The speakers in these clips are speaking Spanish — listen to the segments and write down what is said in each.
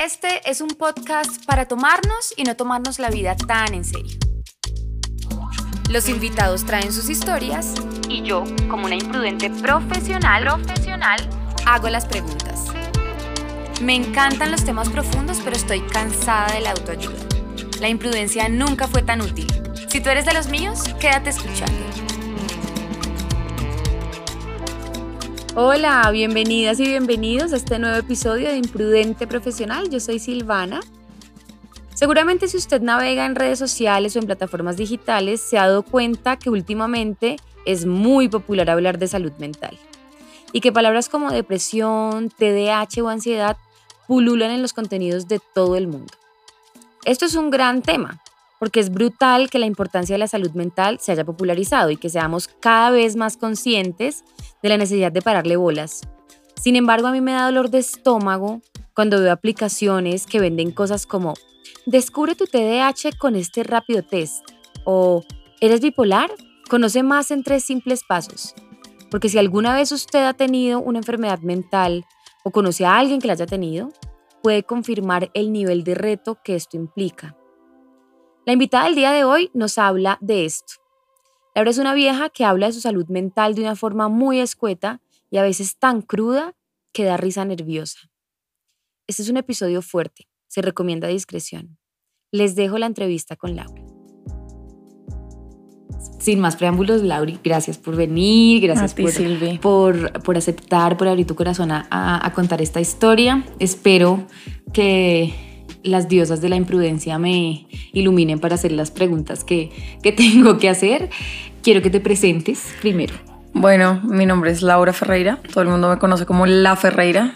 Este es un podcast para tomarnos y no tomarnos la vida tan en serio. Los invitados traen sus historias y yo, como una imprudente profesional, profesional, hago las preguntas. Me encantan los temas profundos, pero estoy cansada de la autoayuda. La imprudencia nunca fue tan útil. Si tú eres de los míos, quédate escuchando. Hola, bienvenidas y bienvenidos a este nuevo episodio de Imprudente Profesional. Yo soy Silvana. Seguramente si usted navega en redes sociales o en plataformas digitales se ha dado cuenta que últimamente es muy popular hablar de salud mental y que palabras como depresión, TDAH o ansiedad pululan en los contenidos de todo el mundo. Esto es un gran tema porque es brutal que la importancia de la salud mental se haya popularizado y que seamos cada vez más conscientes de la necesidad de pararle bolas. Sin embargo, a mí me da dolor de estómago cuando veo aplicaciones que venden cosas como Descubre tu TDAH con este rápido test o ¿Eres bipolar? Conoce más en tres simples pasos. Porque si alguna vez usted ha tenido una enfermedad mental o conoce a alguien que la haya tenido, puede confirmar el nivel de reto que esto implica. La invitada del día de hoy nos habla de esto. Laura es una vieja que habla de su salud mental de una forma muy escueta y a veces tan cruda que da risa nerviosa. Este es un episodio fuerte, se recomienda discreción. Les dejo la entrevista con Laura. Sin más preámbulos, Lauri, gracias por venir, gracias por, por, aceptar, por abrir tu corazón a contar esta historia. Espero que las diosas de la imprudencia me iluminen para hacer las preguntas que, tengo que hacer. Quiero que te presentes primero. Bueno, mi nombre es Laura Ferreira, todo el mundo me conoce como La Ferreira.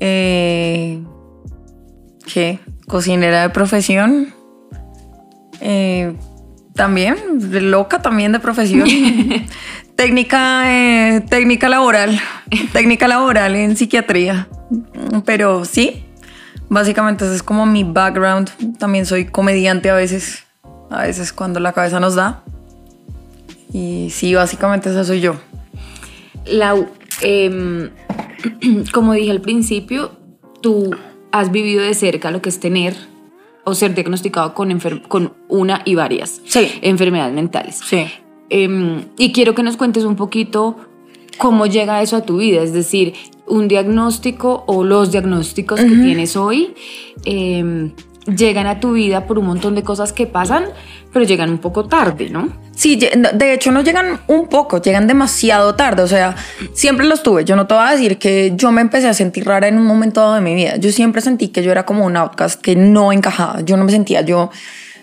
Eh, ¿Qué? Cocinera de profesión. Eh, también, loca también de profesión. técnica, eh, técnica laboral, técnica laboral en psiquiatría. Pero sí, Básicamente ese es como mi background. También soy comediante a veces, a veces cuando la cabeza nos da. Y sí, básicamente eso soy yo. Lau, em, como dije al principio, tú has vivido de cerca lo que es tener o ser diagnosticado con, con una y varias enfermedades mentales. Sí. Em, y quiero que nos cuentes un poquito cómo llega eso a tu vida, es decir, un diagnóstico o los diagnósticos que tienes hoy em, llegan a tu vida por un montón de cosas que pasan, pero llegan un poco tarde, ¿no? Sí, de hecho no llegan un poco, llegan demasiado tarde, o sea, siempre los tuve. Yo no te voy a decir que yo me empecé a sentir rara en un momento dado de mi vida. Yo siempre sentí que yo era como un outcast, que no encajaba. Yo no me sentía, yo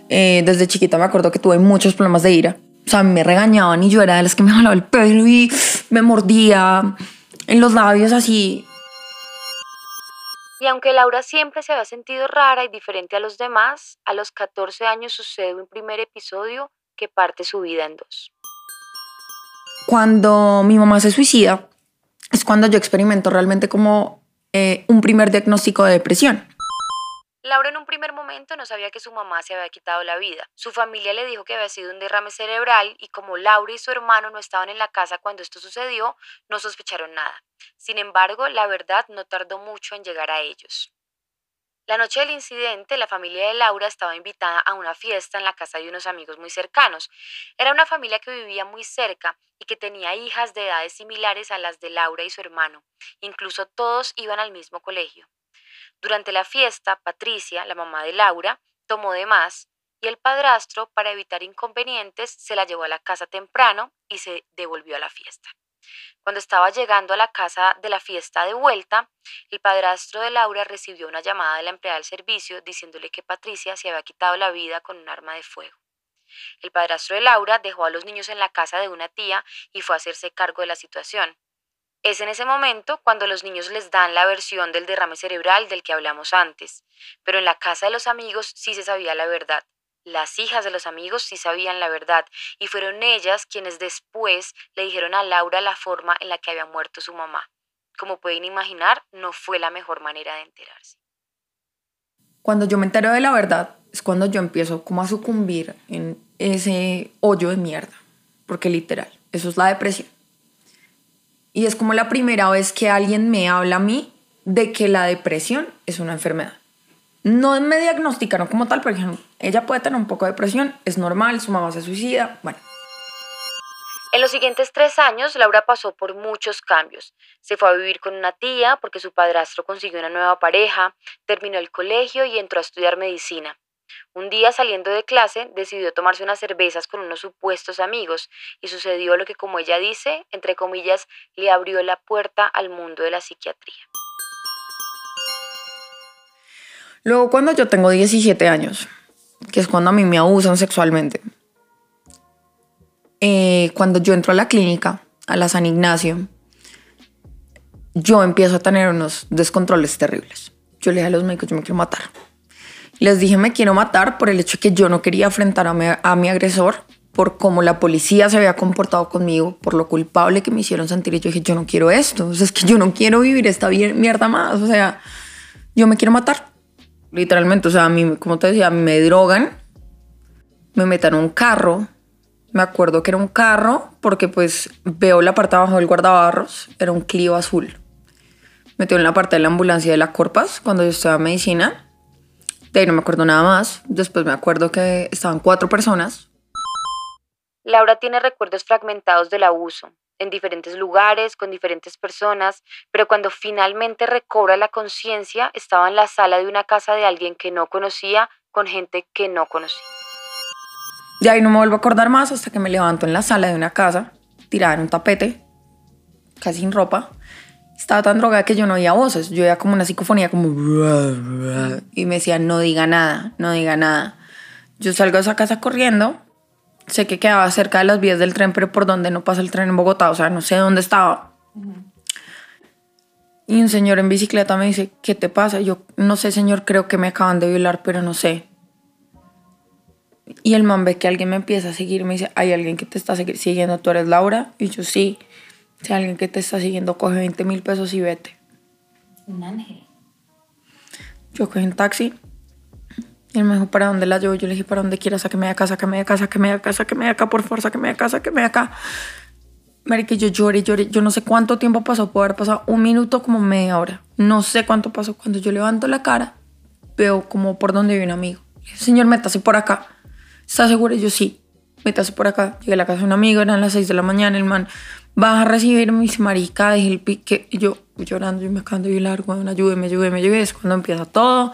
eh, desde chiquita me acuerdo que tuve muchos problemas de ira. O sea, me regañaban y yo era de las que me jalaba el pelo y me mordía en los labios así. Y aunque Laura siempre se había sentido rara y diferente a los demás, a los 14 años sucede un primer episodio que parte su vida en dos. Cuando mi mamá se suicida, es cuando yo experimento realmente como eh, un primer diagnóstico de depresión. Laura en un primer momento no sabía que su mamá se había quitado la vida. Su familia le dijo que había sido un derrame cerebral y como Laura y su hermano no estaban en la casa cuando esto sucedió, no sospecharon nada. Sin embargo, la verdad no tardó mucho en llegar a ellos. La noche del incidente, la familia de Laura estaba invitada a una fiesta en la casa de unos amigos muy cercanos. Era una familia que vivía muy cerca y que tenía hijas de edades similares a las de Laura y su hermano. Incluso todos iban al mismo colegio. Durante la fiesta, Patricia, la mamá de Laura, tomó de más y el padrastro, para evitar inconvenientes, se la llevó a la casa temprano y se devolvió a la fiesta. Cuando estaba llegando a la casa de la fiesta de vuelta, el padrastro de Laura recibió una llamada de la empleada del servicio diciéndole que Patricia se había quitado la vida con un arma de fuego. El padrastro de Laura dejó a los niños en la casa de una tía y fue a hacerse cargo de la situación. Es en ese momento cuando los niños les dan la versión del derrame cerebral del que hablamos antes, pero en la casa de los amigos sí se sabía la verdad. Las hijas de los amigos sí sabían la verdad y fueron ellas quienes después le dijeron a Laura la forma en la que había muerto su mamá. Como pueden imaginar, no fue la mejor manera de enterarse. Cuando yo me entero de la verdad es cuando yo empiezo como a sucumbir en ese hoyo de mierda, porque literal, eso es la depresión. Y es como la primera vez que alguien me habla a mí de que la depresión es una enfermedad. No me diagnosticaron como tal, pero dijeron, ella puede tener un poco de depresión, es normal, su mamá se suicida, bueno. En los siguientes tres años, Laura pasó por muchos cambios. Se fue a vivir con una tía porque su padrastro consiguió una nueva pareja, terminó el colegio y entró a estudiar medicina. Un día saliendo de clase decidió tomarse unas cervezas con unos supuestos amigos y sucedió lo que como ella dice, entre comillas, le abrió la puerta al mundo de la psiquiatría. Luego cuando yo tengo 17 años, que es cuando a mí me abusan sexualmente, eh, cuando yo entro a la clínica, a la San Ignacio, yo empiezo a tener unos descontroles terribles. Yo le dije a los médicos, yo me quiero matar. Les dije, me quiero matar por el hecho de que yo no quería enfrentar a mi, a agresor, por cómo la policía se había comportado conmigo, por lo culpable que me hicieron sentir. Y yo dije, yo no quiero esto. O sea, es que yo no quiero vivir esta mierda más. O sea, yo me quiero matar. Literalmente, o sea, a mí, como te decía, me drogan, me meten en un carro. Me acuerdo que era un carro porque pues veo la parte de abajo del guardabarros, era un Clio azul. Metió en la parte de la ambulancia de la Corpas cuando yo estaba en medicina de ahí no me acuerdo nada más. Después me acuerdo que estaban cuatro personas. Laura tiene recuerdos fragmentados del abuso, en diferentes lugares, con diferentes personas, pero cuando finalmente recobra la conciencia, estaba en la sala de una casa de alguien que no conocía, con gente que no conocía. De ahí no me vuelvo a acordar más hasta que me levanto en la sala de una casa, tirada en un tapete, casi sin ropa, estaba tan drogada que yo no oía voces. Yo oía como una psicofonía, como. Y me decía, no diga nada, no diga nada. Yo salgo de esa casa corriendo. Sé que quedaba cerca de las vías del tren, pero por donde no pasa el tren en Bogotá. O sea, no sé dónde estaba. Y un señor en bicicleta me dice, ¿qué te pasa? yo, no sé, señor, creo que me acaban de violar, pero no sé. Y el man ve que alguien me empieza a seguir. Me dice, ¿hay alguien que te está siguiendo? ¿Tú eres Laura? Y yo, sí. Si alguien que te está siguiendo coge 20 mil pesos y vete. Un ángel. Yo cogí un taxi. Y él me dijo, ¿para dónde la llevo? Yo le dije, ¿para dónde quieras? Sáqueme de acá, sáqueme de acá, sáqueme de acá, sáqueme de acá, por favor, sáqueme de acá, sáqueme de acá. que yo lloré, lloré. Yo no sé cuánto tiempo pasó, puede haber pasado un minuto, como media hora. No sé cuánto pasó. Cuando yo levanto la cara, veo como por donde vive un amigo. Señor, métase por acá. ¿Está seguro? Y yo sí. Métase por acá. Llegué a la casa de un amigo, eran las 6 de la mañana. El man vas a recibir mis marica, dije el pique, y yo llorando y me acabo de largo, ayúdeme, ayúdeme, ayúdeme, es cuando empieza todo.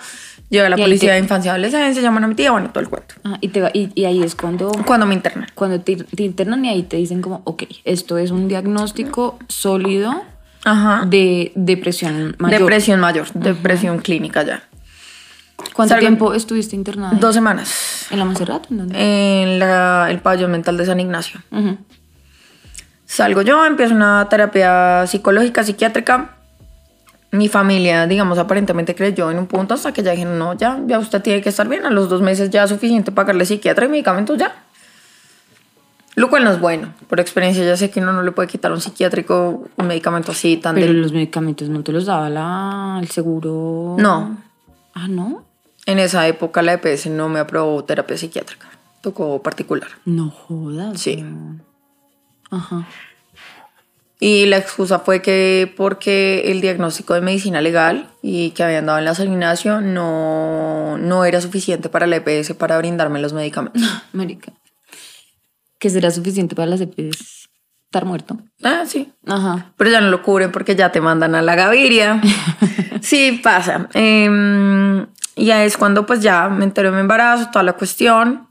Llega la policía de infancia y adolescencia, llaman a mi tía, bueno, todo el cuento. Ah, y, te y, y, ahí es cuando... Cuando me internan. Cuando te, te, internan y ahí te dicen como, ok, esto es un diagnóstico sólido Ajá. de depresión mayor. Depresión mayor, depresión clínica ya. ¿Cuánto tiempo estuviste internada? Dos semanas. ¿En la Monserrat? ¿En dónde? En la, el pabellón mental de San Ignacio. Salgo yo, empiezo una terapia psicológica, psiquiátrica. Mi familia, digamos, aparentemente creyó en un punto hasta que ya dijeron, no, ya, ya usted tiene que estar bien. A los dos meses ya es suficiente pagarle psiquiatra y medicamentos ya. Lo cual no es bueno. Por experiencia ya sé que uno no le puede quitar un psiquiátrico un medicamento así tan... Pero los medicamentos no te los daba la, el seguro... No. Ah, ¿no? En esa época la EPS no me aprobó terapia psiquiátrica. Tocó particular. No jodas. Sí. Ajá. Y la excusa fue que porque el diagnóstico de medicina legal y que habían dado en la San no, no era suficiente para la EPS para brindarme los medicamentos. América. ¿Que será suficiente para las EPS? Estar muerto. Ah, sí. Ajá. Pero ya no lo cubren porque ya te mandan a la Gaviria. sí, pasa. Eh, ya es cuando pues ya me enteré de mi embarazo, toda la cuestión.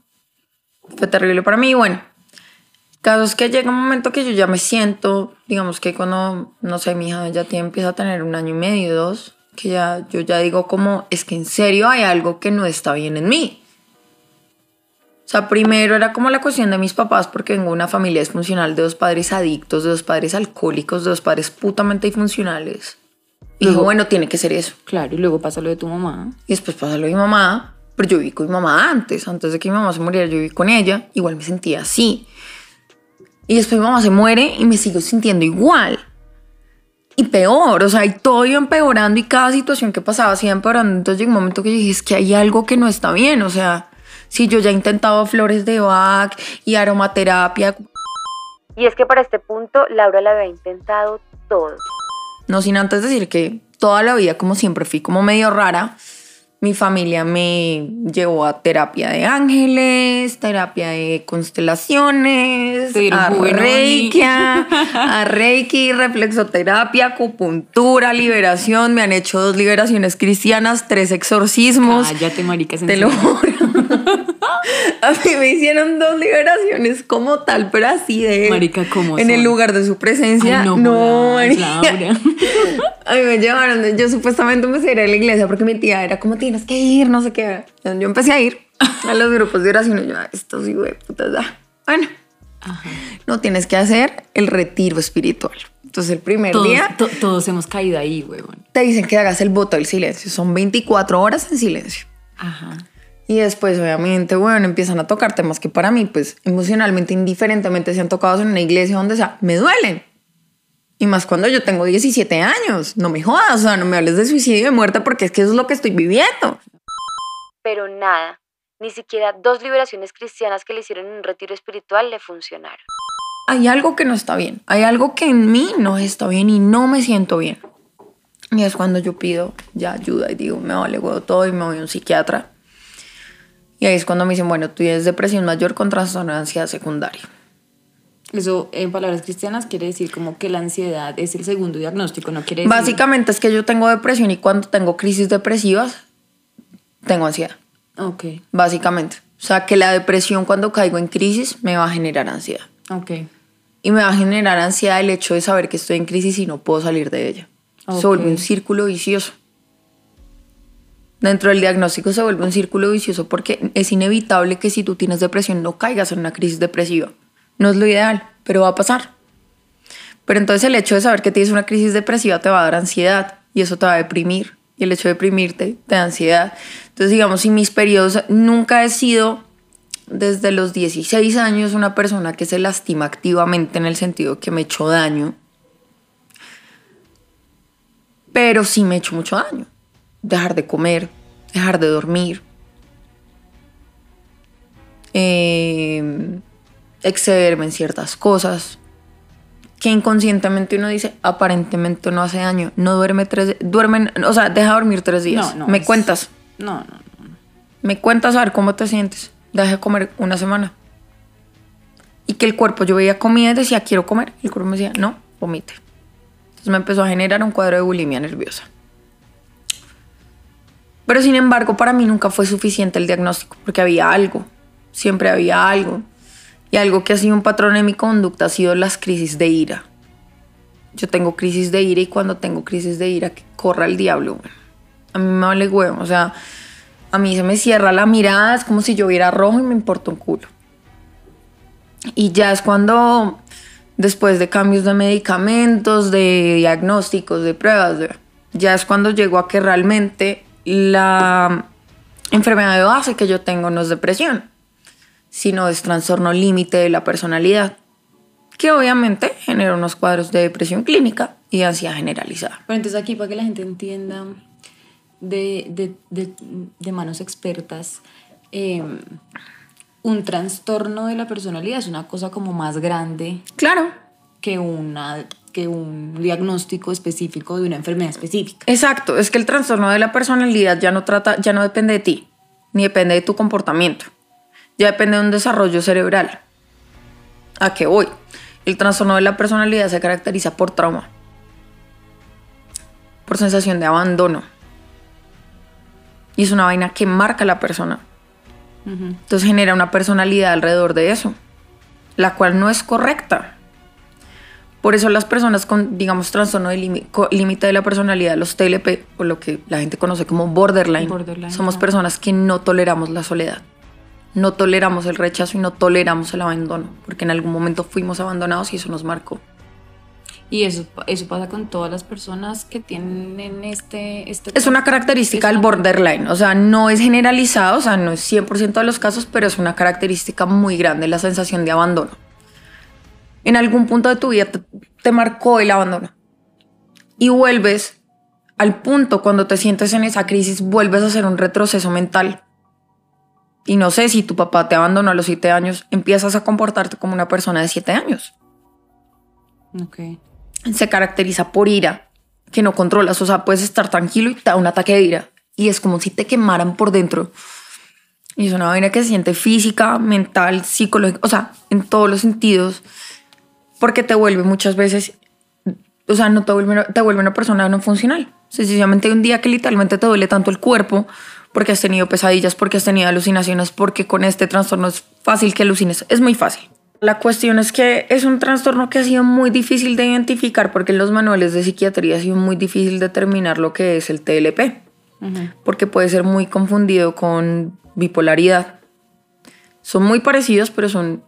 Fue terrible para mí. Bueno, Casos que llega un momento que yo ya me siento, digamos que cuando, no sé, mi hija ya tiene, empieza a tener un año y medio, dos, que ya, yo ya digo como, es que en serio hay algo que no está bien en mí. O sea, primero era como la cuestión de mis papás, porque vengo de una familia disfuncional de dos padres adictos, de dos padres alcohólicos, de dos padres putamente disfuncionales. Y luego, bueno, tiene que ser eso. Claro, y luego pasa lo de tu mamá. Y después pasa lo de mi mamá, pero yo viví con mi mamá antes, antes de que mi mamá se muriera, yo viví con ella, igual me sentía así. Y después mi mamá se muere y me sigo sintiendo igual. Y peor, o sea, y todo iba empeorando y cada situación que pasaba sigue empeorando. Entonces llegó un momento que yo dije, es que hay algo que no está bien. O sea, si yo ya he intentado flores de Bach y aromaterapia. Y es que para este punto Laura la había intentado todo. No sin antes decir que toda la vida, como siempre, fui como medio rara. Mi familia me llevó a terapia de ángeles, terapia de constelaciones, a reiki, a reiki, reflexoterapia, acupuntura, liberación. Me han hecho dos liberaciones cristianas, tres exorcismos. Cállate, maricas. en Te lo juro. A mí me hicieron dos liberaciones como tal, pero así de... Marica, ¿cómo En el son? lugar de su presencia. Ay, no, no, marica. A mí me llevaron, yo supuestamente empecé a ir a la iglesia porque mi tía era como tienes que ir, no sé qué. Yo empecé a ir a los grupos de oración y yo, "Ah, esto sí, güey, puta, da". Bueno, Ajá. no tienes que hacer el retiro espiritual. Entonces el primer Todos, día to- todos hemos caído ahí, huevón. te dicen que hagas el voto del silencio. Son 24 horas en silencio. Ajá. Y después, obviamente, bueno, empiezan a tocar temas que para mí, pues, emocionalmente, indiferentemente, sean tocados en una iglesia donde sea, me duelen. Y más cuando yo tengo 17 años. No me jodas, o sea, no me hables de suicidio y de muerte porque es que eso es lo que estoy viviendo. Pero nada, ni siquiera dos liberaciones cristianas que le hicieron en un retiro espiritual le funcionaron. Hay algo que no está bien. Hay algo que en mí no está bien y no me siento bien. Y es cuando yo pido ya ayuda y digo, me vale huevo todo y me voy a un psiquiatra. Y ahí es cuando me dicen, bueno, tú tienes depresión mayor con trastorno de ansiedad secundaria. Eso, en palabras cristianas, quiere decir como que la ansiedad es el segundo diagnóstico, no quiere decir... Básicamente es que yo tengo depresión y cuando tengo crisis depresivas, tengo ansiedad. Ok, Básicamente. O sea, que la depresión cuando caigo en crisis me va a generar ansiedad. ok. Y me va a generar ansiedad el hecho de saber que estoy en crisis y no puedo salir de ella. Se Ok. vuelve un círculo vicioso. Dentro del diagnóstico se vuelve un círculo vicioso porque es inevitable que si tú tienes depresión no caigas en una crisis depresiva. No es lo ideal, pero va a pasar. Pero entonces el hecho de saber que tienes una crisis depresiva te va a dar ansiedad y eso te va a deprimir. Y el hecho de deprimirte te da ansiedad. Entonces, digamos, si mis periodos nunca he sido desde los 16 años una persona que se lastima activamente en el sentido que me hecho daño, pero sí me he hecho mucho daño. Dejar de comer, dejar de dormir, eh, excederme en ciertas cosas, que inconscientemente uno dice, aparentemente no hace daño, no duerme tres, duermen, o sea, deja dormir tres días. No, no, me es- cuentas, No, no, no. me cuentas a ver cómo te sientes. Deja de comer una semana. Y que el cuerpo, yo veía comida y decía, quiero comer. Y el cuerpo me decía, no, vomite. Entonces me empezó a generar un cuadro de bulimia nerviosa. Pero sin embargo, para mí nunca fue suficiente el diagnóstico, porque había algo, siempre había algo. Y algo que ha sido un patrón en mi conducta ha sido las crisis de ira. Yo tengo crisis de ira y cuando tengo crisis de ira, que corra el diablo. A mí me vale huevo, o sea, a mí se me cierra la mirada, es como si yo viera rojo y me importa un culo. Y ya es cuando, después de cambios de medicamentos, de diagnósticos, de pruebas, ya es cuando llego a que realmente la enfermedad de base que yo tengo no es depresión, sino es trastorno límite de la personalidad, que obviamente genera unos cuadros de depresión clínica y ansiedad generalizada. Pero entonces aquí para que la gente entienda de, de- de- de manos expertas, eh, un trastorno de la personalidad es una cosa como más grande Claro, que, una, que un diagnóstico específico de una enfermedad específica. Exacto, es que el trastorno de la personalidad ya no trata, ya no depende de ti, ni depende de tu comportamiento, ya depende de un desarrollo cerebral. ¿A qué voy? El trastorno de la personalidad se caracteriza por trauma, por sensación de abandono. Y es una vaina que marca a la persona. Entonces genera una personalidad alrededor de eso, la cual no es correcta. Por eso las personas con, digamos, trastorno de límite de la personalidad, los TLP, o lo que la gente conoce como borderline, Borderline, somos ajá. personas que no toleramos la soledad, no toleramos el rechazo y no toleramos el abandono, porque en algún momento fuimos abandonados y eso nos marcó. Y eso, eso pasa con todas las personas que tienen este... este Es una característica del borderline, o sea, no es generalizado, o sea, no es 100% de los casos, pero es una característica muy grande la sensación de abandono. En algún punto de tu vida te, te marcó el abandono y vuelves al punto cuando te sientes en esa crisis, vuelves a hacer un retroceso mental. Y no sé si tu papá te abandonó a los 7 años, empiezas a comportarte como una persona de 7 años Ok. se caracteriza por ira, que no controlas. O sea, puedes estar tranquilo y te da un ataque de ira. y es como si te quemaran por dentro. Y es una vaina que se siente física, mental, psicológica, o sea, en todos los sentidos, porque te vuelve muchas veces, o sea, no te vuelve, te vuelve una persona no funcional. Sencillamente hay un día que literalmente te duele tanto el cuerpo porque has tenido pesadillas, porque has tenido alucinaciones, porque con este trastorno es fácil que alucines, es muy fácil. La cuestión es que es un trastorno que ha sido muy difícil de identificar porque en los manuales de psiquiatría ha sido muy difícil determinar lo que es el TLP, porque puede ser muy confundido con bipolaridad. Son muy parecidos, pero son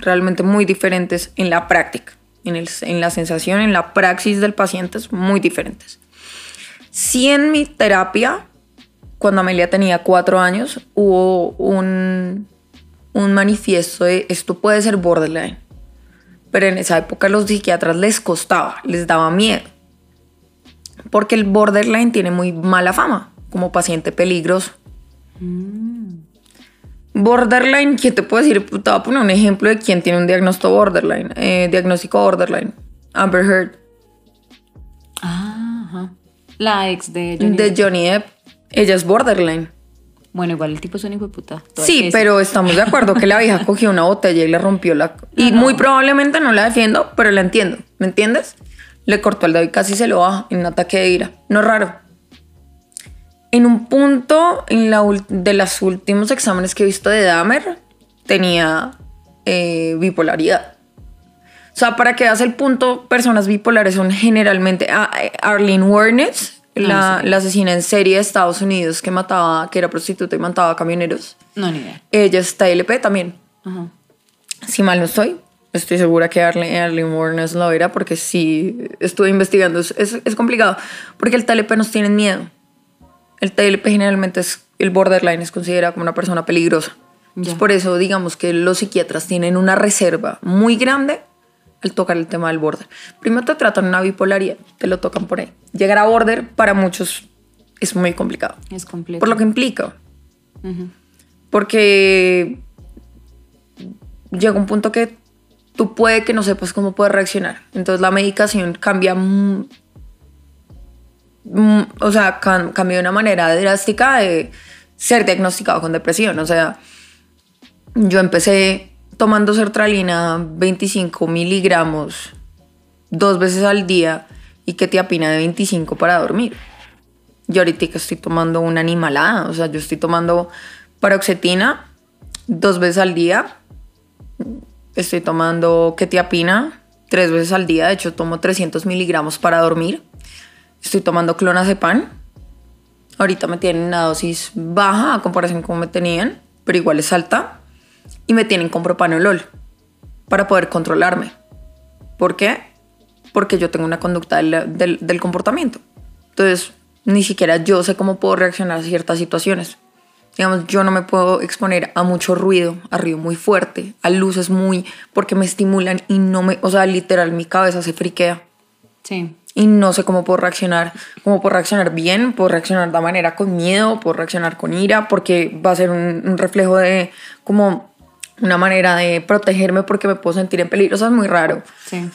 realmente muy diferentes en la práctica, en, el, en la sensación, en la praxis del paciente, es muy diferentes. Si en mi terapia, cuando Amelia tenía cuatro años, hubo un, un manifiesto de esto puede ser borderline. Pero en esa época a los psiquiatras les costaba, les daba miedo. Porque el borderline tiene muy mala fama como paciente peligroso. Mm. Borderline, ¿qué te puedo decir? Te voy a poner un ejemplo de quién tiene un diagnóstico borderline. Eh, diagnóstico borderline. Amber Heard. Ah, La ex de Johnny De Johnny Depp. Ella es borderline. Bueno, igual el tipo es un hijo de puta. Sí, pero estamos de acuerdo que la vieja cogió una botella y le rompió la... Y muy probablemente no la defiendo, pero la entiendo. ¿Me entiendes? Le cortó el dedo y casi se lo baja en un ataque de ira. No es raro. En un punto en la, de los últimos exámenes que he visto de Dahmer, tenía eh, bipolaridad. O sea, para que veas el punto, personas bipolares son generalmente... Ah, eh, Arlene Warnes la, la, asesina en serie de Estados Unidos que mataba, que era prostituta y mataba camioneros. No, ni idea. Ella es TLP también. Si mal no estoy, estoy segura que Arlene, Arlene la era porque sí estuve investigando. Es, es, complicado porque el TLP nos tiene miedo. El TLP generalmente es, el borderline es considerado como una persona peligrosa. por eso digamos que los psiquiatras tienen una reserva muy grande al tocar el tema del border. Primero te tratan una bipolaridad, te lo tocan por ahí. Llegar a border para muchos es muy complicado. Es complejo. Por lo que implica. Porque llega un punto que tú puede que no sepas cómo puedes reaccionar. Entonces la medicación cambia, o sea, cambia de una manera drástica de ser diagnosticado con depresión. O sea, yo empecé tomando sertralina 25 miligramos dos veces al día y que te apina de 25 para dormir. Yo ahorita estoy tomando una animalada, o sea, yo estoy tomando paroxetina dos veces al día. Estoy tomando ketiapina tres veces al día, de hecho tomo 300 miligramos para dormir. Estoy tomando clonazepam. Ahorita me tienen una dosis baja a comparación con me tenían, pero igual es alta y me tienen con propanolol para poder controlarme. ¿Por qué? Porque yo tengo una conducta del, del, comportamiento. Entonces, ni siquiera yo sé cómo puedo reaccionar a ciertas situaciones. Digamos, yo no me puedo exponer a mucho ruido, a ruido muy fuerte, a luces muy, porque me estimulan y no me, o sea, literal, mi cabeza se friquea. Sí. Y no sé cómo puedo reaccionar, cómo puedo reaccionar bien, puedo reaccionar de manera con miedo, puedo reaccionar con ira, porque va a ser un, un reflejo de como una manera de protegerme porque me puedo sentir en peligro. Eso es muy raro. Sí.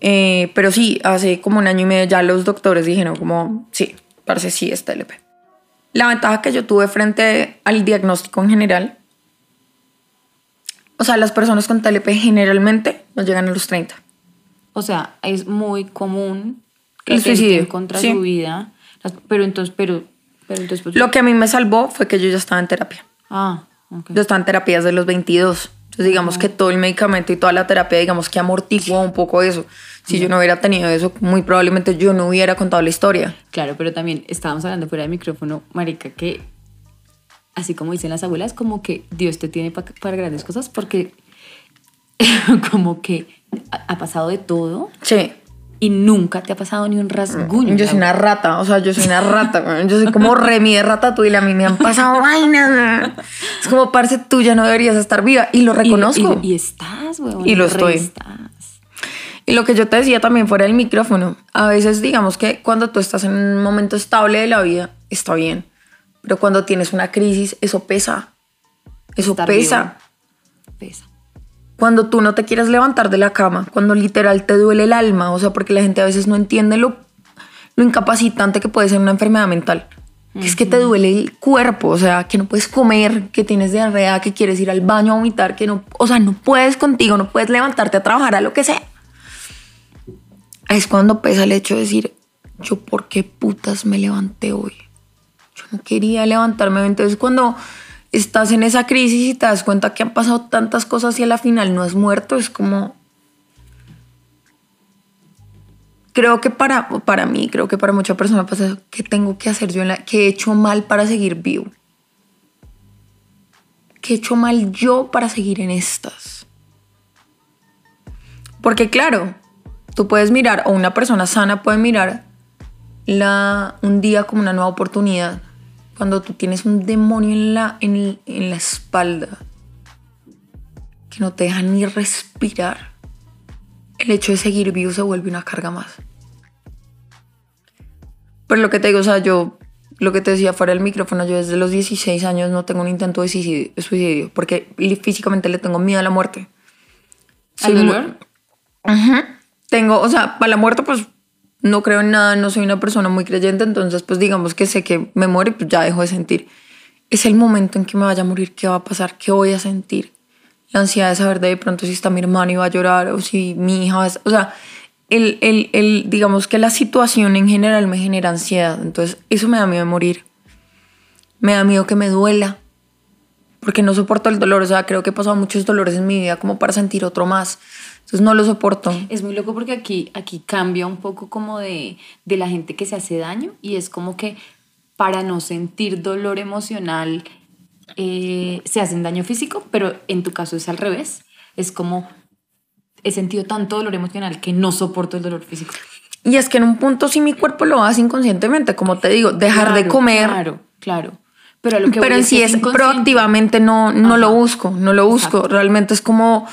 Eh, pero sí, hace como un año y medio ya los doctores dijeron como, sí, parece sí es TLP. La ventaja que yo tuve frente al diagnóstico en general, o sea, las personas con TLP generalmente no llegan a los 30. O sea, es muy común que el suicidio contra su vida, pero entonces, pero, pero entonces... Pues, Lo que a mí me salvó fue que yo ya estaba en terapia. Ah, yo estaba en terapias de los 22. Entonces, digamos que todo el medicamento y toda la terapia, digamos que amortiguó un poco eso. Si yo no hubiera tenido eso, muy probablemente yo no hubiera contado la historia. Claro, pero también estábamos hablando fuera del micrófono, Marica, que así como dicen las abuelas, como que Dios te tiene para grandes cosas porque como que ha pasado de todo. Sí y nunca te ha pasado ni un rasguño. Yo soy una rata, o sea, yo soy una rata, yo soy como Remy de Ratatouille, a mí me han pasado vainas. Es como, parce, tú ya no deberías estar viva y lo reconozco. Y, estás, weón. Y lo estoy. Estás. Y lo que yo te decía también fuera del micrófono, a veces digamos que cuando tú estás en un momento estable de la vida, está bien, pero cuando tienes una crisis, eso pesa. Eso pesa. Pesa cuando tú no te quieres levantar de la cama, cuando literal te duele el alma, o sea, porque la gente a veces no entiende lo, lo incapacitante que puede ser una enfermedad mental. que es que te duele el cuerpo, o sea, que no puedes comer, que tienes diarrea, que quieres ir al baño a vomitar, que no, o sea, no puedes contigo, no puedes levantarte a trabajar a lo que sea. Es cuando pesa el hecho de decir, yo por qué putas me levanté hoy. Yo no quería levantarme. Entonces cuando estás en esa crisis y te das cuenta que han pasado tantas cosas y a la final no has muerto, es como... Creo que para, para mí, creo que para muchas personas pasa que tengo que hacer yo en la que he hecho mal para seguir vivo. ¿Qué he hecho mal yo para seguir en estas? Porque claro, tú puedes mirar, o una persona sana puede mirar la, un día como una nueva oportunidad. Cuando tú tienes un demonio en la, en, en la espalda que no te deja ni respirar, el hecho de seguir vivo se vuelve una carga más. Pero lo que te digo, o sea, yo, lo que te decía fuera del micrófono, yo desde los 16 años no tengo un intento de suicidio, suicidio porque físicamente le tengo miedo a la muerte. ¿Al dolor? Ajá. Tengo, o sea, para la muerte, pues no creo en nada, no soy una persona muy creyente, entonces, pues digamos que sé que me muero y pues ya dejo de sentir. Es el momento en que me vaya a morir, qué va a pasar, qué voy a sentir. La ansiedad de saber de pronto si está mi hermano y va a llorar o si mi hija va a... O sea, el, el, el, digamos que la situación en general me genera ansiedad, entonces eso me da miedo de morir. Me da miedo que me duela, porque no soporto el dolor, o sea, creo que he pasado muchos dolores en mi vida como para sentir otro más. Entonces no lo soporto. Es muy loco porque aquí, aquí cambia un poco como de, de la gente que se hace daño y es como que para no sentir dolor emocional eh, se hacen daño físico, pero en tu caso es al revés. Es como he sentido tanto dolor emocional que no soporto el dolor físico. Y es que en un punto sí mi cuerpo lo hace inconscientemente, como te digo, dejar de comer. Claro, claro. Pero, lo que pero en sí es, proactivamente no, no lo busco, no lo busco. Realmente es como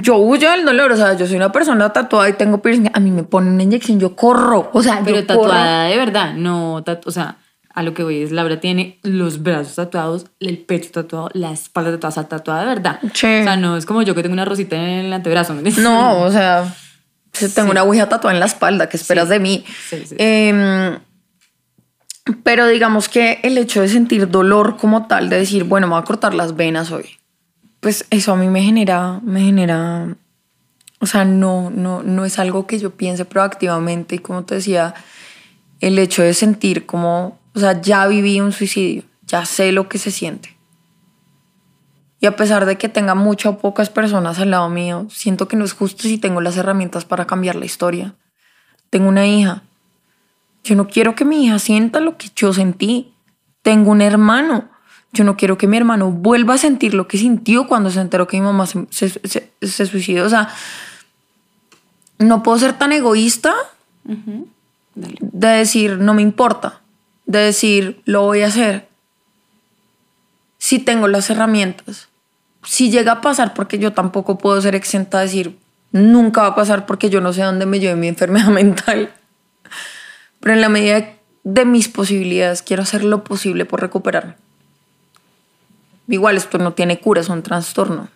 yo huyo del dolor, o sea, yo soy una persona tatuada y tengo piercing, a mí me ponen una inyección, yo corro, o sea, pero yo tatuada de verdad, no, o sea, a lo que voy es, Laura tiene los brazos tatuados, el pecho tatuado, la espalda tatuada, o sea, tatuada de verdad. Sí. O sea, no es como yo que tengo una rosita en el antebrazo. ¿me No, o sea, tengo una ouija tatuada en la espalda, ¿qué esperas de mí? Sí, sí. Eh, pero digamos que el hecho de sentir dolor como tal, de decir, bueno, me voy a cortar las venas hoy, pues eso a mí me genera, me genera, o sea, no, no, no es algo que yo piense proactivamente y como te decía, el hecho de sentir como, o sea, ya viví un suicidio, ya sé lo que se siente. Y a pesar de que tenga muchas o pocas personas al lado mío, siento que no es justo si tengo las herramientas para cambiar la historia. Tengo una hija. Yo no quiero que mi hija sienta lo que yo sentí. Tengo un hermano. Yo no quiero que mi hermano vuelva a sentir lo que sintió cuando se enteró que mi mamá se, se, se, se suicidó. O sea, no puedo ser tan egoísta Uh -huh. De decir, no me importa, de decir, lo voy a hacer. Si tengo las herramientas. Si llega a pasar, porque yo tampoco puedo ser exenta a decir, nunca va a pasar porque yo no sé dónde me lleve mi enfermedad mental. Pero en la medida de mis posibilidades, quiero hacer lo posible por recuperarme. Igual esto no tiene cura, es un trastorno.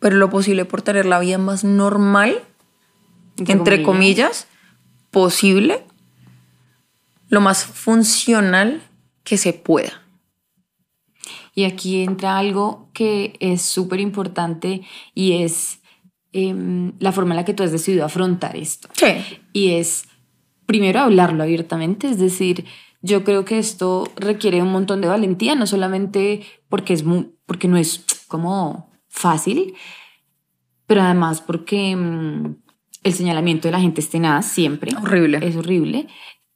Pero lo posible por tener la vida más normal, entre, entre comillas, posible, lo más funcional que se pueda. Y aquí entra algo que es súper importante y es eh, la forma en la que tú has decidido afrontar esto. Sí. Y es, primero, hablarlo abiertamente, es decir, yo creo que esto requiere un montón de valentía, no solamente porque, es muy, porque no es como fácil, pero además porque mmm, el señalamiento de la gente es tenaz siempre. Horrible. Es horrible.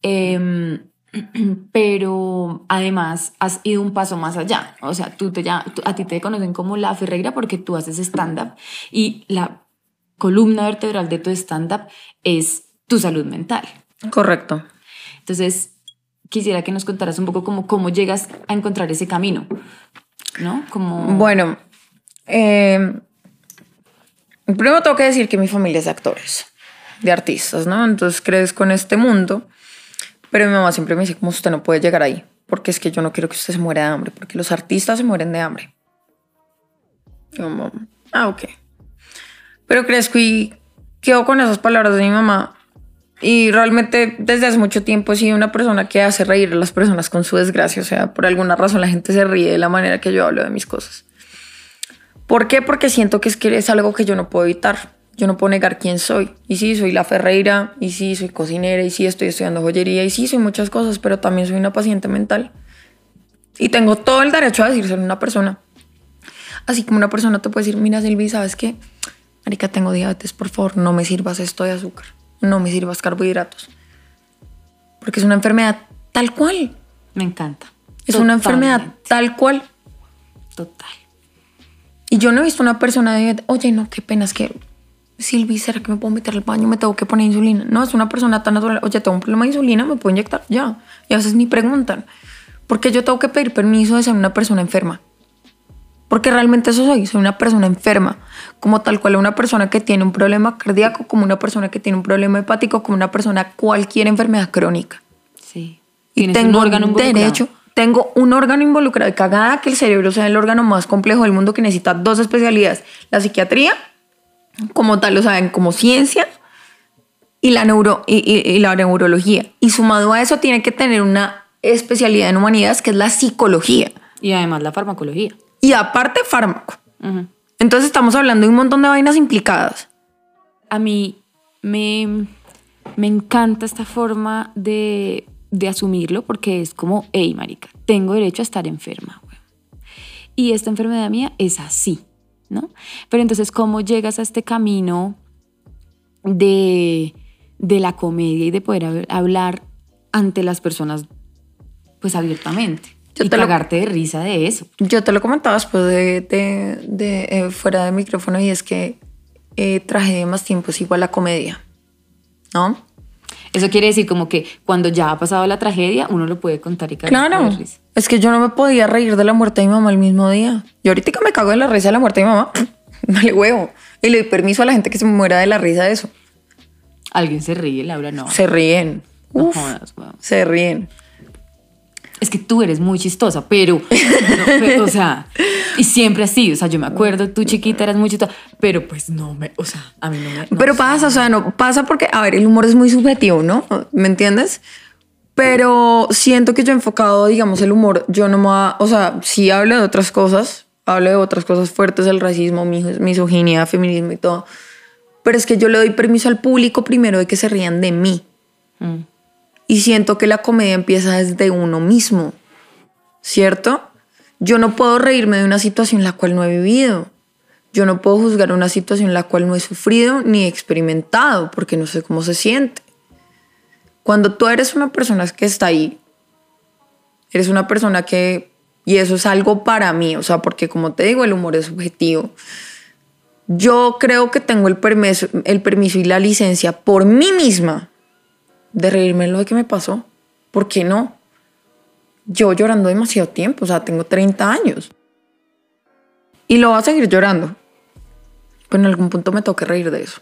Eh, pero además has ido un paso más allá. O sea, tú te ya, a ti te conocen como la Ferreira porque tú haces stand-up y la columna vertebral de tu stand-up es tu salud mental. Correcto. Entonces, quisiera que nos contaras un poco cómo, cómo llegas a encontrar ese camino, ¿no? Como... Bueno, eh, primero tengo que decir que mi familia es de actores, de artistas, ¿no? Entonces crezco en este mundo, pero mi mamá siempre me dice, como usted no puede llegar ahí, porque es que yo no quiero que usted se muera de hambre, porque los artistas se mueren de hambre. Y ah, ok. Pero crezco y quedo con esas palabras de mi mamá Y realmente desde hace mucho tiempo he sido una persona que hace reír a las personas con su desgracia. O sea, por alguna razón la gente se ríe de la manera que yo hablo de mis cosas. ¿Por qué? Porque siento que es que es algo que yo no puedo evitar. Yo no puedo negar quién soy. Y sí, soy la Ferreira, y sí, soy cocinera, y sí, estoy estudiando joyería, y sí, soy muchas cosas, pero también soy una paciente mental. Y tengo todo el derecho a decirse a una persona. Así como una persona te puede decir, mira Silvi, ¿sabes qué? Marica, tengo diabetes, por favor, no me sirvas esto de azúcar no me sirvas carbohidratos. Porque es una enfermedad tal cual. Me encanta. Es una enfermedad tal cual. Total. Y yo no he visto una persona de, oye, no, qué pena, es que, Silvi, ¿será que me puedo meter al baño? Me tengo que poner insulina. No, es una persona tan natural. Oye, tengo un problema de insulina, me puedo inyectar, ya. Y a veces ni preguntan. Porque yo tengo que pedir permiso de ser una persona enferma. Porque realmente eso soy, soy una persona enferma, como tal cual una persona que tiene un problema cardíaco, como una persona que tiene un problema hepático, como una persona cualquier enfermedad crónica. Sí. Y tengo un órgano derecho, tengo un órgano involucrado, cagada que el cerebro sea el órgano más complejo del mundo que necesita dos especialidades, la psiquiatría, como tal lo saben, como ciencia, y la, neuro, y la neurología. Y sumado a eso tiene que tener una especialidad en humanidades que es la psicología. Y además la farmacología y aparte fármaco. Entonces estamos hablando de un montón de vainas implicadas. A mí me, me encanta esta forma de, de, asumirlo porque es como, hey, marica, tengo derecho a estar enferma. Y esta enfermedad mía es así, ¿no? Pero entonces, ¿cómo llegas a este camino de, de la comedia y de poder hablar ante las personas, pues abiertamente? Yo y te cagarte de risa de eso. Yo te lo comentaba después de, de, eh, fuera de micrófono y es que eh, tragedia más tiempo es igual a comedia, ¿no? Eso quiere decir como que cuando ya ha pasado la tragedia, uno lo puede contar y cagar Claro, es que yo no me podía reír de la muerte de mi mamá el mismo día. Yo ahorita me cago de la risa de la muerte de mi mamá, vale huevo. Y le doy permiso a la gente que se muera de la risa de eso. ¿Alguien se ríe, Laura? No. Se ríen. No Se ríen es que tú eres muy chistosa, pero, o sea, y siempre así, o sea, yo me acuerdo, tú chiquita eras muy chistosa, pero pues no me, o sea, a mí no me... pero pasa, o sea, no, pasa porque, a ver, el humor es muy subjetivo, ¿no? ¿Me entiendes? Pero siento que yo he enfocado, digamos, el humor, yo no me, o sea, sí hablo de otras cosas, hablo de otras cosas fuertes, el racismo, misoginia, feminismo y todo, pero es que yo le doy permiso al público primero de que se rían de mí. Mm. Y siento que la comedia empieza desde uno mismo, ¿cierto? Yo no puedo reírme de una situación la cual no he vivido. Yo no puedo juzgar una situación la cual no he sufrido ni experimentado porque no sé cómo se siente. Cuando tú eres una persona que está ahí, eres una persona que, y eso es algo para mí, o sea, porque como te digo, el humor es subjetivo. Yo creo que tengo el permiso, el permiso y la licencia por mí misma de reírme lo de que me pasó. ¿Por qué no? Yo llorando demasiado tiempo, o sea, tengo 30 años. Y lo voy a seguir llorando. Pero en algún punto me toque reír de eso.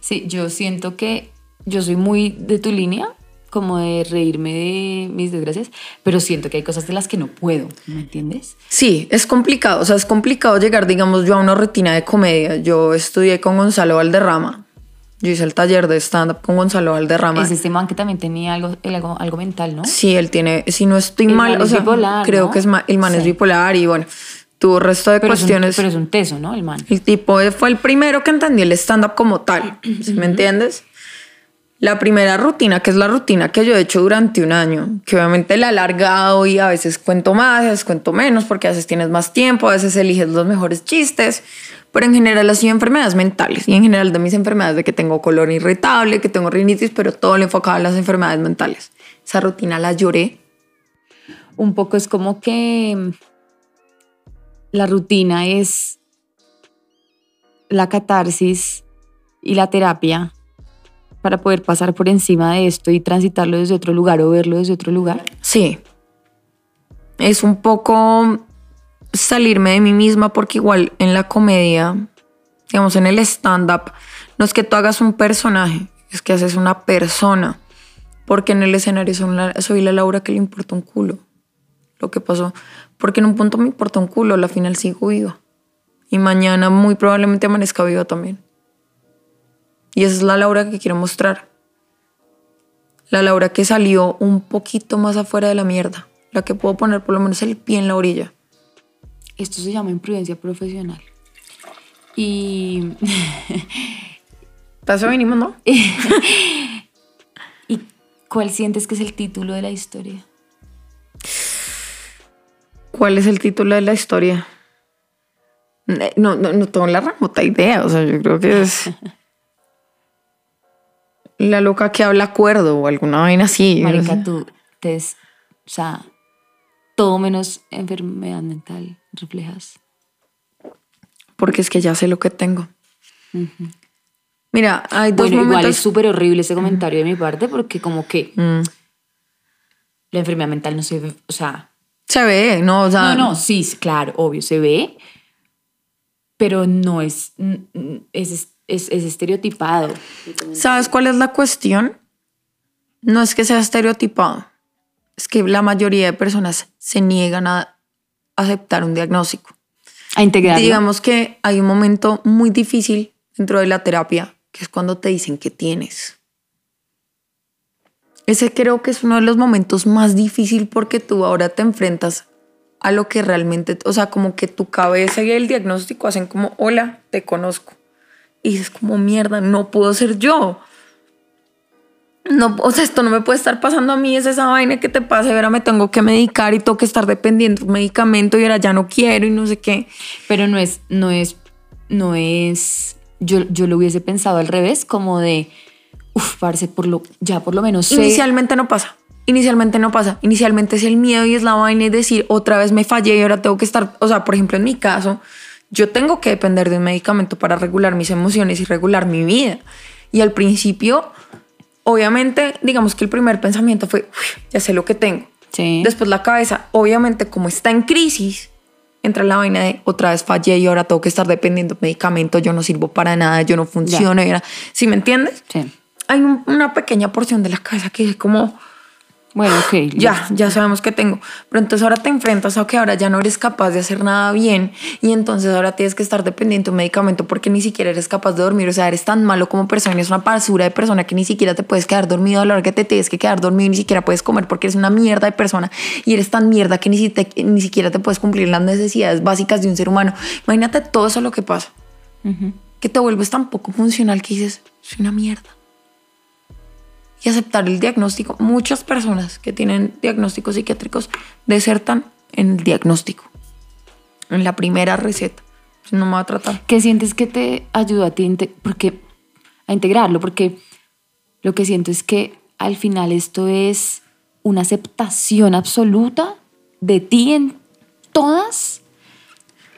Sí, yo siento que yo soy muy de tu línea, como de reírme de mis desgracias, pero siento que hay cosas de las que no puedo, ¿me entiendes? Sí, es complicado, o sea, es complicado llegar, digamos, yo a una rutina de comedia. Yo estudié con Gonzalo Valderrama yo hice el taller de stand-up con Gonzalo Valderrama. Es este man que también tenía algo, algo, mental, ¿no? Sí, él tiene, si no estoy mal, o sea, bipolar, creo que es el man es bipolar y bueno, tuvo resto de cuestiones. pero es un teso, ¿no? El man. El tipo fue el primero que entendió el stand-up como tal, me entiendes? La primera rutina, que es la rutina que yo he hecho durante un año, que obviamente la he alargado y a veces cuento más, a veces cuento menos, porque a veces tienes más tiempo, a veces eliges los mejores chistes, pero en general sido enfermedades mentales y en general de mis enfermedades de que tengo colon irritable, que tengo rinitis, pero todo lo enfocado en las enfermedades mentales. Esa rutina la lloré. Un poco es como que mm, la rutina es la catarsis y la terapia para poder pasar por encima de esto y transitarlo desde otro lugar o verlo desde otro lugar. Sí. Es un poco salirme de mí misma porque igual en la comedia, digamos en el stand-up, no es que tú hagas un personaje, es que haces una persona. Porque en el escenario soy la, Laura que le importa un culo lo que pasó. Porque en un punto me importa un culo, la final sigo viva. Y mañana muy probablemente amanezca viva también. Y esa es la Laura que quiero mostrar. La Laura que salió un poquito más afuera de la mierda. La que puedo poner por lo menos el pie en la orilla. Esto se llama imprudencia profesional. Y, Para eso venimos, ¿no? ¿Y cuál sientes que es el título de la historia? ¿Cuál es el título de la historia? Eh, No, no, no tengo la remota idea. O sea, yo creo que es. La loca que habla cuerdo o alguna vaina así. Marica, tú te... es- O sea, todo menos enfermedad mental reflejas. Porque es que ya sé lo que tengo. Mira, hay dos Bueno, igual momentos. es súper horrible ese comentario de mi parte porque como que Mm. la enfermedad mental no se ve, o sea... Se ve, ¿no? O sea, No, no, sí, claro, obvio, se ve, pero no es, es, es, es estereotipado. ¿Sabes cuál es la cuestión? No es que sea estereotipado, es que la mayoría de personas se niegan a aceptar un diagnóstico. A integrarlo. Digamos que hay un momento muy difícil dentro de la terapia, que es cuando te dicen que tienes. Ese creo que es uno de los momentos más difíciles porque tú ahora te enfrentas a lo que realmente, o sea, como que tu cabeza y el diagnóstico hacen como, hola, te conozco. Y dices como, mierda, no puedo ser yo. No, o sea, esto no me puede estar pasando a mí, es esa vaina que te pasa y ahora me tengo que medicar y tengo que estar dependiendo de un medicamento y ahora ya no quiero y no sé qué. Pero no es, no es, no es, yo, yo lo hubiese pensado al revés, como de, uff, parce, por lo, ya por lo menos sé. Inicialmente no pasa. Inicialmente no pasa. Inicialmente es el miedo y es la vaina y decir otra vez me fallé y ahora tengo que estar. O sea, por ejemplo, en mi caso, yo tengo que depender de un medicamento para regular mis emociones y regular mi vida. Y al principio, obviamente, digamos que el primer pensamiento fue, "Uy, ya sé lo que tengo. Sí. Después la cabeza, obviamente, como está en crisis, entra la vaina de otra vez fallé y ahora tengo que estar dependiendo de medicamento, yo no sirvo para nada, yo no funciono. y ahora- ¿Sí me entiendes? Sí. Hay un- una pequeña porción de la cabeza que es como, Bueno, ok. ya, ya sabemos que tengo. Pero entonces ahora te enfrentas a que ahora ya no eres capaz de hacer nada bien y entonces ahora tienes que estar dependiente de un medicamento porque ni siquiera eres capaz de dormir. O sea, eres tan malo como persona, eres una basura de persona que ni siquiera te puedes quedar dormido a la hora que te tienes que quedar dormido y ni siquiera puedes comer porque eres una mierda de persona y eres tan mierda que ni, si te- ni siquiera te puedes cumplir las necesidades básicas de un ser humano. Imagínate todo eso lo que pasa. Que te vuelves tan poco funcional que dices, soy una mierda y aceptar el diagnóstico. Muchas personas que tienen diagnósticos psiquiátricos desertan en el diagnóstico, en la primera receta. No me va a tratar. ¿Qué sientes que te ayudó a ti porque, a integrarlo? Porque lo que siento es que al final esto es una aceptación absoluta de ti en todas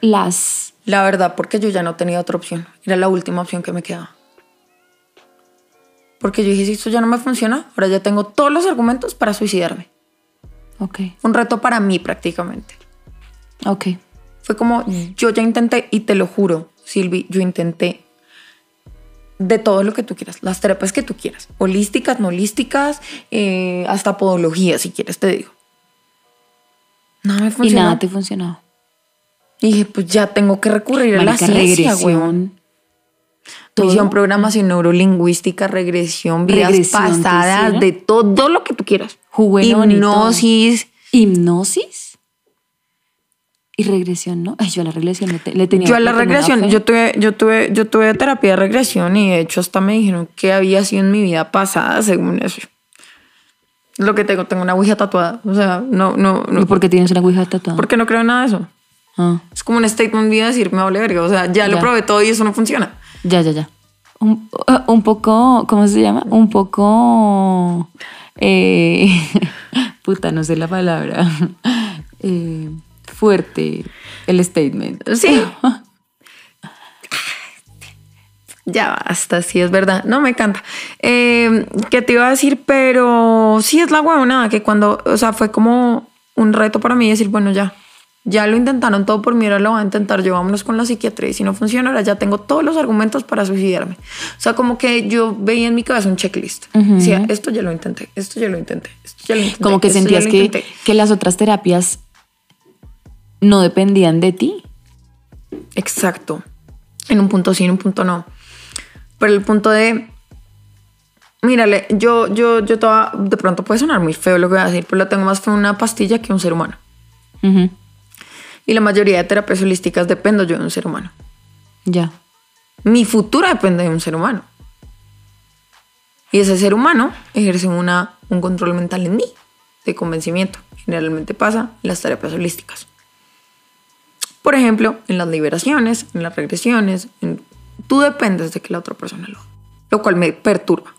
las... La verdad, porque yo ya no tenía otra opción. Era la última opción que me quedaba. Porque yo dije, si esto ya no me funciona, ahora ya tengo todos los argumentos para suicidarme. Ok, Un reto para mí prácticamente. ok. Fue como, yo ya intenté, y te lo juro, Silvi, yo intenté de todo lo que tú quieras, las terapias que tú quieras, holísticas, no holísticas, eh, hasta podología, si quieres, te digo. Nada me Y funcionó. nada te funcionó. Y dije, pues ya tengo que recurrir a la Marica, ciencia, regresión. weón. Visión, programación neurolingüística, regresión, vidas ¿Regresión te pasadas, de todo lo que tú quieras. Jugué bonito. Hipnosis. Hipnosis y regresión, ¿no? Ay, yo a la regresión le, te- le tenía Yo a la regresión, yo tuve, yo tuve, yo tuve terapia de regresión y de hecho hasta me dijeron que había sido en mi vida pasada, según eso. Lo que tengo, tengo una ouija tatuada. O sea, no, no, ¿Y no. por qué tienes una ouija tatuada? Porque no creo en nada de eso. Ah, Es como un statement de decir, me vale verga. O sea, ya, lo probé todo y eso no funciona. Ya, ya, ya. Un, uh, un poco, ¿cómo se llama? Un poco... eh, puta, no sé la palabra. Eh, fuerte el statement. Sí. Ya basta, sí es verdad. No me encanta. Eh, ¿Qué te iba a decir? Pero sí es la huevonada que cuando, o sea, fue como un reto para mí decir, bueno, ya, ya lo intentaron todo por mí, ahora lo voy a intentar yo, vámonos con la psiquiatría. Y si no funciona, ahora ya tengo todos los argumentos para suicidarme. O sea, como que yo veía en mi cabeza un checklist. Decía, esto ya lo intenté, esto ya lo intenté, esto ya lo intenté. Como que sentías que, que las otras terapias no dependían de ti. Exacto. En un punto sí, en un punto no. Pero el punto de, mírale, yo, yo, yo toda, de pronto puede sonar muy feo lo que voy a decir, pero lo tengo más feo una pastilla que un ser humano. Y la mayoría de terapias holísticas dependo yo de un ser humano. Ya. Mi futuro depende de un ser humano. Y ese ser humano ejerce una, un control mental en mí, de convencimiento. Generalmente pasa en las terapias holísticas. Por ejemplo, en las liberaciones, en las regresiones, en- tú dependes de que la otra persona lo haga, lo cual me perturba.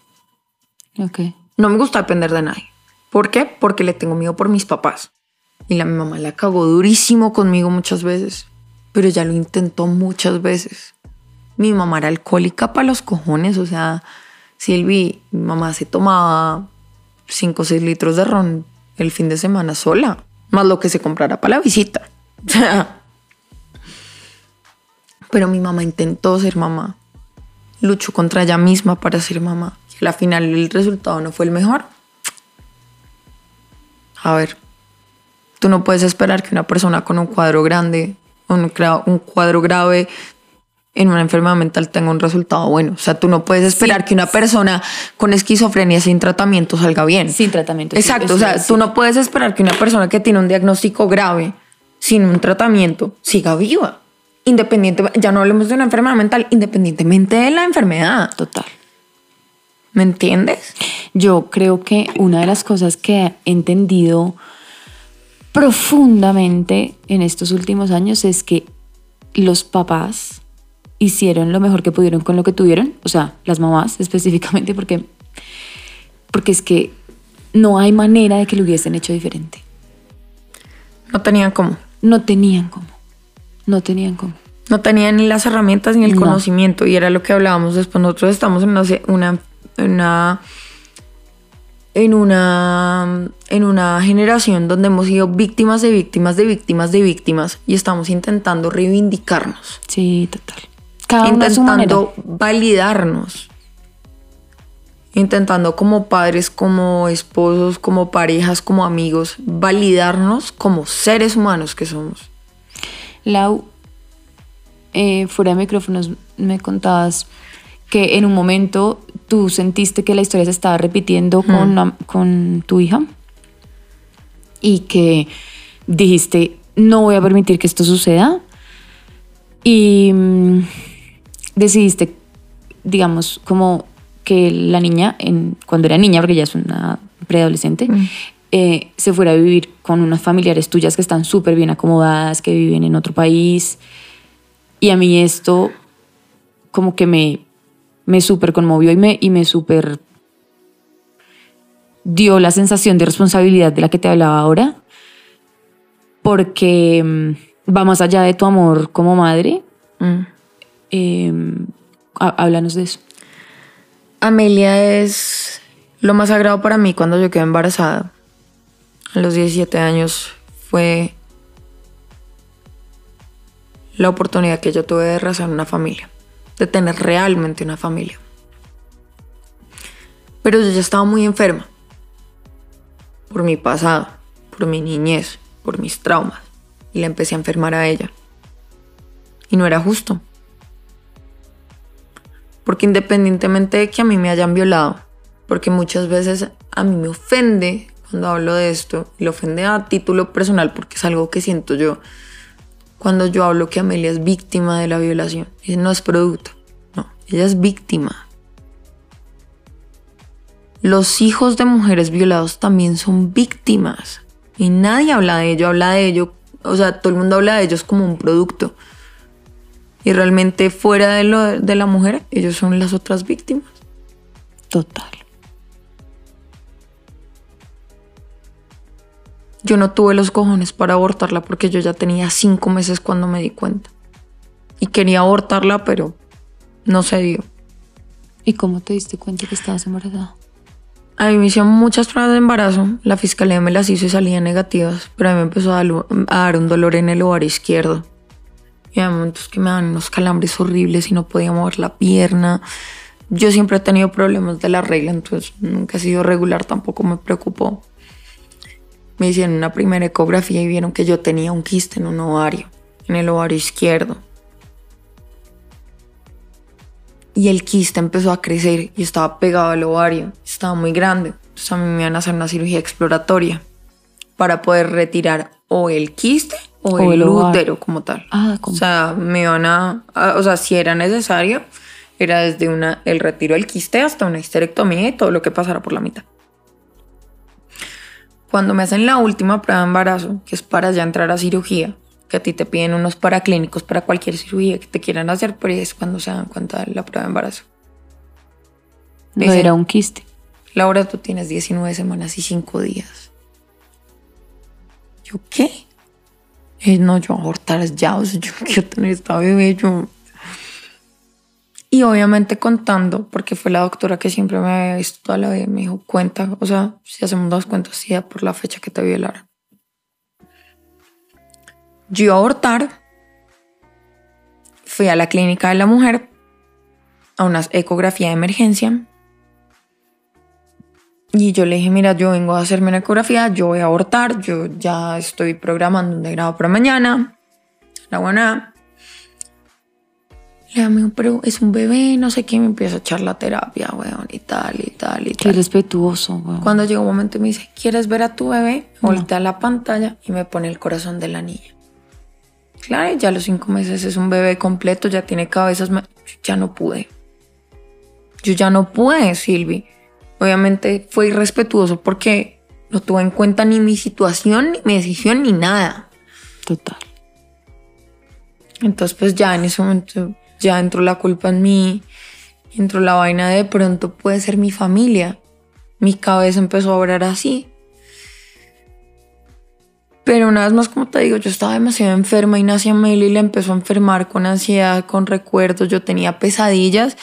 Ok. No me gusta depender de nadie. ¿Por qué? Porque le tengo miedo por mis papás. Y la mi mamá la cagó durísimo conmigo muchas veces. Pero ya lo intentó muchas veces. Mi mamá era alcohólica para los cojones. O sea, Silvi, mi mamá se tomaba 5 o 6 litros de ron el fin de semana sola. Más lo que se comprara para la visita. Pero mi mamá intentó ser mamá. Luchó contra ella misma para ser mamá. Y al final el resultado no fue el mejor. A ver, tú no puedes esperar que una persona con un cuadro grande, un, un cuadro grave en una enfermedad mental tenga un resultado bueno. O sea, tú no puedes esperar que una persona con esquizofrenia sin tratamiento salga bien. Sin tratamiento. Exacto, o sea, tú no puedes esperar que una persona que tiene un diagnóstico grave sin un tratamiento siga viva. Independiente, ya no hablemos de una enfermedad mental, independientemente de la enfermedad. Total. ¿Me entiendes? Yo creo que una de las cosas que he entendido profundamente en estos últimos años es que los papás hicieron lo mejor que pudieron con lo que tuvieron, o sea, las mamás específicamente, porque, porque es que no hay manera de que lo hubiesen hecho diferente. No tenían cómo. No tenían cómo. No tenían cómo. No tenían ni las herramientas ni el No. conocimiento. Y era lo que hablábamos después. Nosotros estamos en una, una en una en una generación donde hemos sido víctimas de víctimas de víctimas de víctimas y estamos intentando reivindicarnos, Sí, total. Cada intentando validarnos, intentando como padres, como esposos, como parejas, como amigos, validarnos como seres humanos que somos. Lau, eh, fuera de micrófonos me contabas que en un momento tú sentiste que la historia se estaba repitiendo con, la- con tu hija y que dijiste, no voy a permitir que esto suceda y mm, decidiste, digamos, como que la niña, en, cuando era niña, porque ya es una preadolescente, eh, se fuera a vivir con unas familiares tuyas que están súper bien acomodadas, que viven en otro país. Y a mí esto como que me, me súper conmovió y me, y me súper dio la sensación de responsabilidad de la que te hablaba ahora, porque mm, va más allá de tu amor como madre. Mm. Eh, há- háblanos de eso. Amelia es lo más sagrado para mí cuando yo quedé embarazada. A los 17 años fue la oportunidad que yo tuve de rezar una familia, de tener realmente una familia. Pero yo ya estaba muy enferma por mi pasado, por mi niñez, por mis traumas. Y la empecé a enfermar a ella. Y no era justo. Porque independientemente de que a mí me hayan violado, porque muchas veces a mí me ofende cuando hablo de esto, y lo ofende a título personal porque es algo que siento yo, cuando yo hablo que Amelia es víctima de la violación. Y no es producto, no, ella es víctima. Los hijos de mujeres violados también son víctimas. Y nadie habla de ello, habla de ello, o sea, todo el mundo habla de ellos como un producto. Y realmente fuera de, lo, de la mujer, ellos son las otras víctimas. Total. Yo no tuve los cojones para abortarla porque yo ya tenía cinco meses cuando me di cuenta. Y quería abortarla, pero no se dio. ¿Y cómo te diste cuenta que estabas embarazada? A mí me hicieron muchas pruebas de embarazo. La fiscalía me las hizo y salían negativas. Pero a mí me empezó a dar, un dolor en el ovario izquierdo. Y momentos que me dan unos calambres horribles y no podía mover la pierna. Yo siempre he tenido problemas de la regla, entonces nunca he sido regular, tampoco me preocupó. Me hicieron una primera ecografía y vieron que yo tenía un quiste en un ovario, en el ovario izquierdo. y el quiste empezó a crecer y estaba pegado al ovario, estaba muy grande. Entonces a mí me iban a hacer una cirugía exploratoria para poder retirar o el quiste o, O el, el útero como tal. Ah, O como- sea, me iban a, a- o sea, si era necesario, era desde una, el retiro del quiste hasta una histerectomía y todo lo que pasara por la mitad. Cuando me hacen la última prueba de embarazo, que es para ya entrar a cirugía, que a ti te piden unos paraclínicos para cualquier cirugía que te quieran hacer, pero es cuando se dan cuenta de la prueba de embarazo. no Dicen- era un quiste. Laura, tú tienes 19 semanas y 5 días. ¿Yo qué? Eh, no, yo abortar ya, o sea, yo quiero tener esta bebé, yo... Y obviamente contando, porque fue la doctora que siempre me había visto toda la vida, me dijo, cuenta, o sea, si hacemos dos cuentas, sí, por la fecha que te violaron. Yo iba a abortar, fui a la clínica de la mujer, a una ecografía de emergencia, y yo le dije, mira, yo vengo a hacerme una ecografía, yo voy a abortar, yo ya estoy programando un degrado para mañana. La buena. Le digo, pero es un bebé, no sé qué, me empieza a echar la terapia, weón, y tal, y tal, y Qué tal. respetuoso, weón. Cuando llegó un momento y me dice, ¿quieres ver a tu bebé? Voltea la pantalla y me pone el corazón de la niña. Claro, ya a los cinco meses es un bebé completo, ya tiene cabezas. ya no pude. Yo ya no pude, Silvi. Obviamente fue irrespetuoso porque no tuve en cuenta ni mi situación, ni mi decisión, ni nada. Total. Entonces, pues ya en ese momento ya entró la culpa en mí, entró la vaina de pronto puede ser mi familia. Mi cabeza empezó a obrar así. Pero una vez más, como te digo, yo estaba demasiado enferma y nací Amelia y la empezó a enfermar con ansiedad, con recuerdos. Yo tenía pesadillas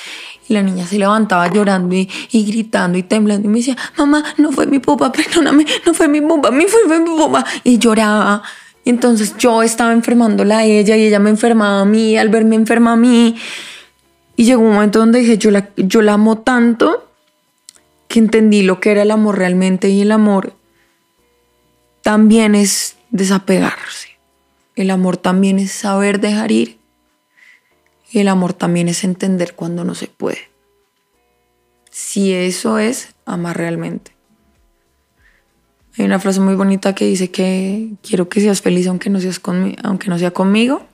y la niña se levantaba llorando y, gritando y temblando y me decía, mamá, no fue mi papá, perdóname, no fue mi papá, mi fue, fue mi papá. Y lloraba. Entonces yo estaba enfermándola a ella y ella me enfermaba a mí, al verme enferma a mí. Y llegó un momento donde dije, yo la, yo la amo tanto que entendí lo que era el amor realmente y el amor también es desapegarse. El amor también es saber dejar ir. Y el amor también es entender cuando no se puede. Si eso es amar realmente. Hay una frase muy bonita que dice que quiero que seas feliz aunque no, seas conmi- aunque no sea conmigo.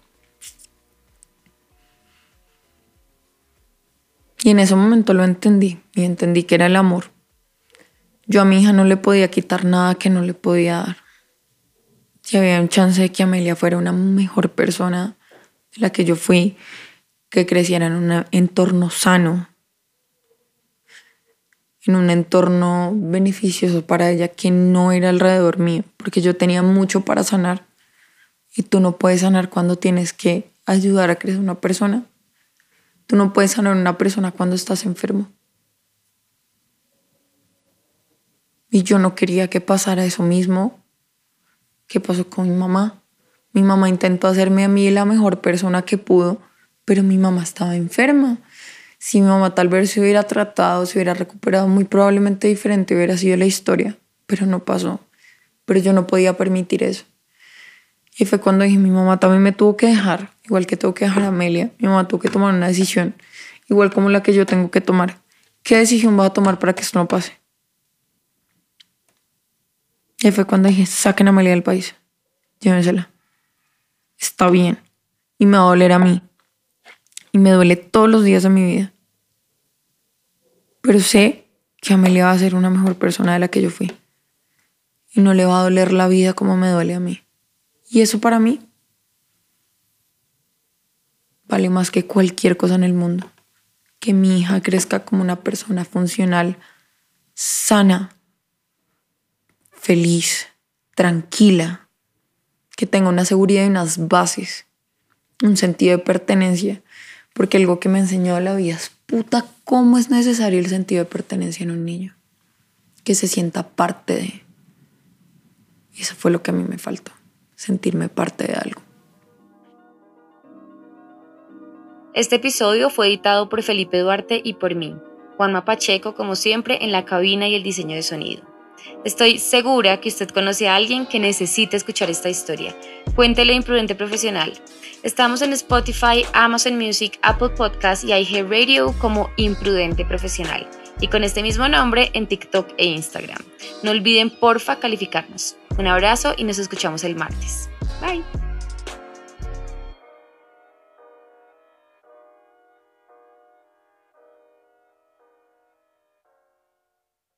Y en ese momento lo entendí y entendí que era el amor. Yo a mi hija no le podía quitar nada que no le podía dar. Si había un chance de que Amelia fuera una mejor persona de la que yo fui, que creciera en un entorno sano, en un entorno beneficioso para ella que no era alrededor mío, porque yo tenía mucho para sanar y tú no puedes sanar cuando tienes que ayudar a crecer una persona. Tú no puedes sanar una persona cuando estás enfermo. Y yo no quería que pasara eso mismo que pasó con mi mamá. Mi mamá intentó hacerme a mí la mejor persona que pudo, pero mi mamá estaba enferma. Si mi mamá tal vez se hubiera tratado, se hubiera recuperado, muy probablemente diferente hubiera sido la historia, pero no pasó. Pero yo no podía permitir eso. Y fue cuando dije, mi mamá también me tuvo que dejar, igual que tuvo que dejar a Amelia. Mi mamá tuvo que tomar una decisión, igual como la que yo tengo que tomar. ¿Qué decisión vas a tomar para que esto no pase? Y fue cuando dije, saquen a Amelia del país, llévensela. Está bien. Y me va a doler a mí. Y me duele todos los días de mi vida. Pero sé que Amelia va a ser una mejor persona de la que yo fui. Y no le va a doler la vida como me duele a mí. Y eso para mí vale más que cualquier cosa en el mundo. Que mi hija crezca como una persona funcional, sana, feliz, tranquila, que tenga una seguridad y unas bases, un sentido de pertenencia, porque algo que me enseñó la vida es puta cómo es necesario el sentido de pertenencia en un niño, que se sienta parte de. Eso fue lo que a mí me faltó, sentirme parte de algo. Este episodio fue editado por Felipe Duarte y por mí, Juanma Pacheco, como siempre, en la cabina y el diseño de sonido. Estoy segura que usted conoce a alguien que necesita escuchar esta historia. Cuéntele Imprudente Profesional. Estamos en Spotify, Amazon Music, Apple Podcasts y iHeartRadio como Imprudente Profesional. Y con este mismo nombre en TikTok e Instagram. No olviden porfa calificarnos. Un abrazo y nos escuchamos el martes. Bye.